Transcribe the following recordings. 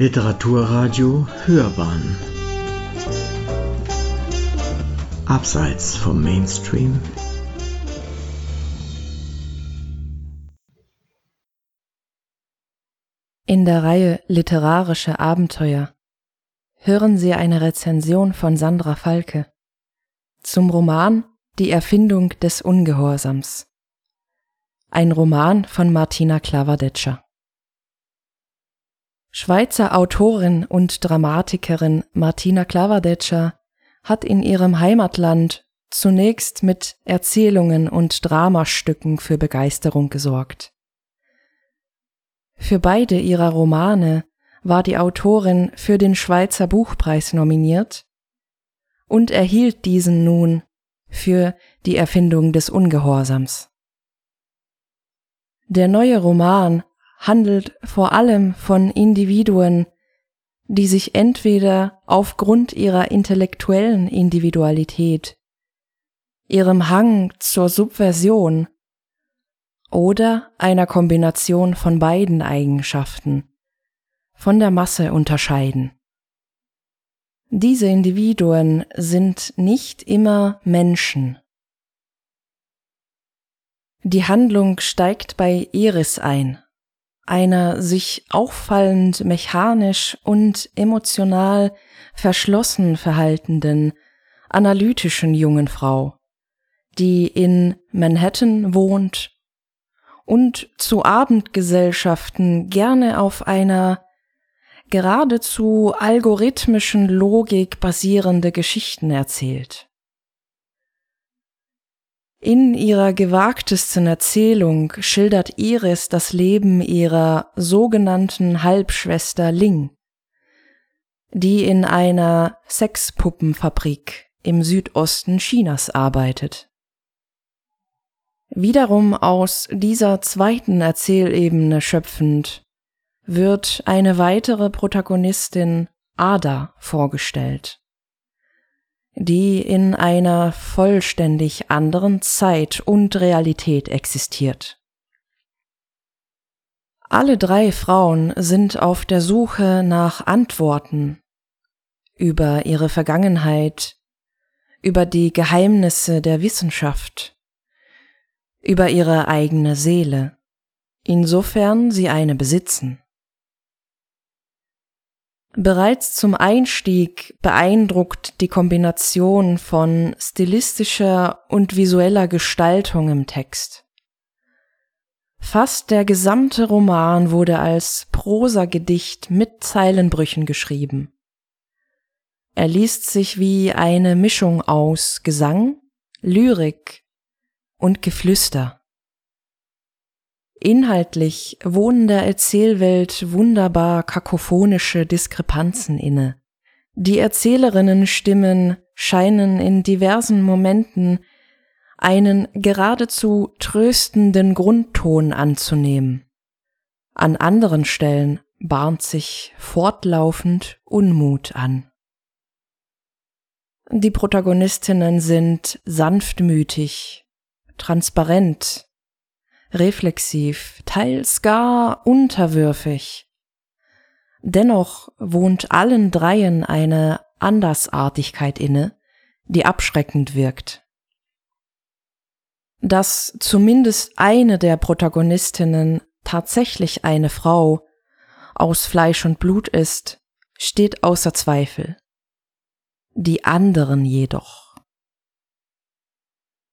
Literaturradio Hörbahn Abseits vom Mainstream In der Reihe Literarische Abenteuer hören Sie eine Rezension von Sandra Falke zum Roman Die Erfindung des Ungehorsams. Ein Roman von Martina Klavadetscher. Schweizer Autorin und Dramatikerin Martina Klavadetscher hat in ihrem Heimatland zunächst mit Erzählungen und Dramastücken für Begeisterung gesorgt. Für beide ihrer Romane war die Autorin für den Schweizer Buchpreis nominiert und erhielt diesen nun für die Erfindung des Ungehorsams. Der neue Roman handelt vor allem von Individuen, die sich entweder aufgrund ihrer intellektuellen Individualität, ihrem Hang zur Subversion oder einer Kombination von beiden Eigenschaften von der Masse unterscheiden. Diese Individuen sind nicht immer Menschen. Die Handlung steigt bei Iris ein, einer sich auffallend mechanisch und emotional verschlossen verhaltenden, analytischen jungen Frau, die in Manhattan wohnt und zu Abendgesellschaften gerne auf einer geradezu algorithmischen Logik basierende Geschichten erzählt. In ihrer gewagtesten Erzählung schildert Iris das Leben ihrer sogenannten Halbschwester Ling, die in einer Sexpuppenfabrik im Südosten Chinas arbeitet. Wiederum aus dieser zweiten Erzählebene schöpfend wird eine weitere Protagonistin Ada vorgestellt die in einer vollständig anderen Zeit und Realität existiert. Alle drei Frauen sind auf der Suche nach Antworten über ihre Vergangenheit, über die Geheimnisse der Wissenschaft, über ihre eigene Seele, insofern sie eine besitzen. Bereits zum Einstieg beeindruckt die Kombination von stilistischer und visueller Gestaltung im Text. Fast der gesamte Roman wurde als Prosagedicht mit Zeilenbrüchen geschrieben. Er liest sich wie eine Mischung aus Gesang, Lyrik und Geflüster. Inhaltlich wohnen der Erzählwelt wunderbar kakophonische Diskrepanzen inne. Die Erzählerinnenstimmen scheinen in diversen Momenten einen geradezu tröstenden Grundton anzunehmen. An anderen Stellen bahnt sich fortlaufend Unmut an. Die Protagonistinnen sind sanftmütig, transparent, reflexiv, teils gar unterwürfig. Dennoch wohnt allen dreien eine Andersartigkeit inne, die abschreckend wirkt. Dass zumindest eine der Protagonistinnen tatsächlich eine Frau aus Fleisch und Blut ist, steht außer Zweifel. Die anderen jedoch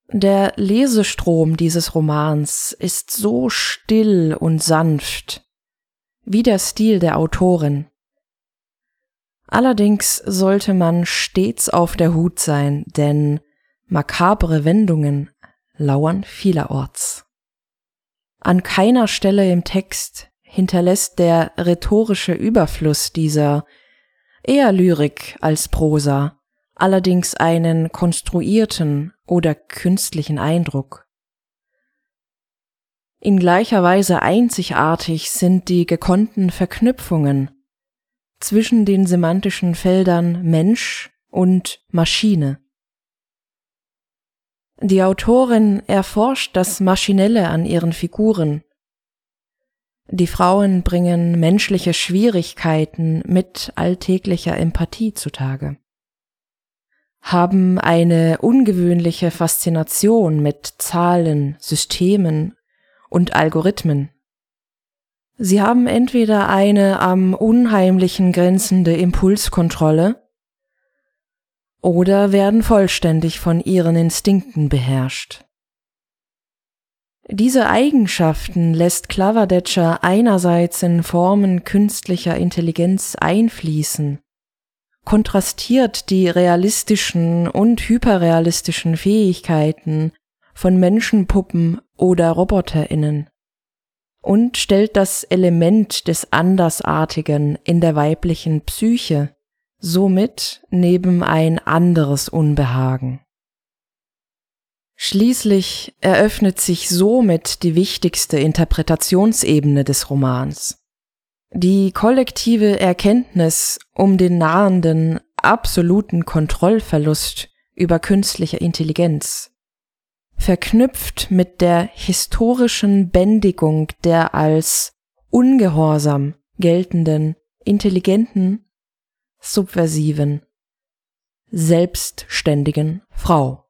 der Lesestrom dieses Romans ist so still und sanft, wie der Stil der Autorin. Allerdings sollte man stets auf der Hut sein, denn makabre Wendungen lauern vielerorts. An keiner Stelle im Text hinterlässt der rhetorische Überfluss dieser eher Lyrik als Prosa allerdings einen konstruierten oder künstlichen Eindruck. In gleicher Weise einzigartig sind die gekonnten Verknüpfungen zwischen den semantischen Feldern Mensch und Maschine. Die Autorin erforscht das Maschinelle an ihren Figuren. Die Frauen bringen menschliche Schwierigkeiten mit alltäglicher Empathie zutage, haben eine ungewöhnliche Faszination mit Zahlen, Systemen und Algorithmen. Sie haben entweder eine am Unheimlichen grenzende Impulskontrolle oder werden vollständig von ihren Instinkten beherrscht. Diese Eigenschaften lässt Clavadetscher einerseits in Formen künstlicher Intelligenz einfließen, kontrastiert die realistischen und hyperrealistischen Fähigkeiten von Menschenpuppen oder Roboterinnen und stellt das Element des Andersartigen in der weiblichen Psyche somit neben ein anderes Unbehagen. Schließlich eröffnet sich somit die wichtigste Interpretationsebene des Romans. Die kollektive Erkenntnis um den nahenden absoluten Kontrollverlust über künstliche Intelligenz, verknüpft mit der historischen Bändigung der als ungehorsam geltenden, intelligenten, subversiven, selbstständigen Frau.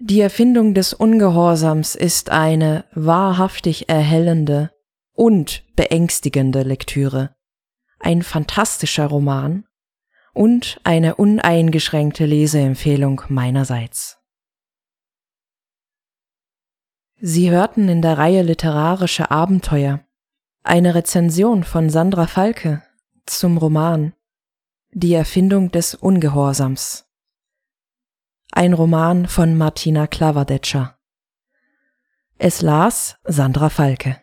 Die Erfindung des Ungehorsams ist eine wahrhaftig erhellende und beängstigende Lektüre, ein fantastischer Roman und eine uneingeschränkte Leseempfehlung meinerseits. Sie hörten in der Reihe Literarische Abenteuer eine Rezension von Sandra Falke zum Roman Die Erfindung des Ungehorsams ein Roman von Martina Klavadetscher. Es las Sandra Falke.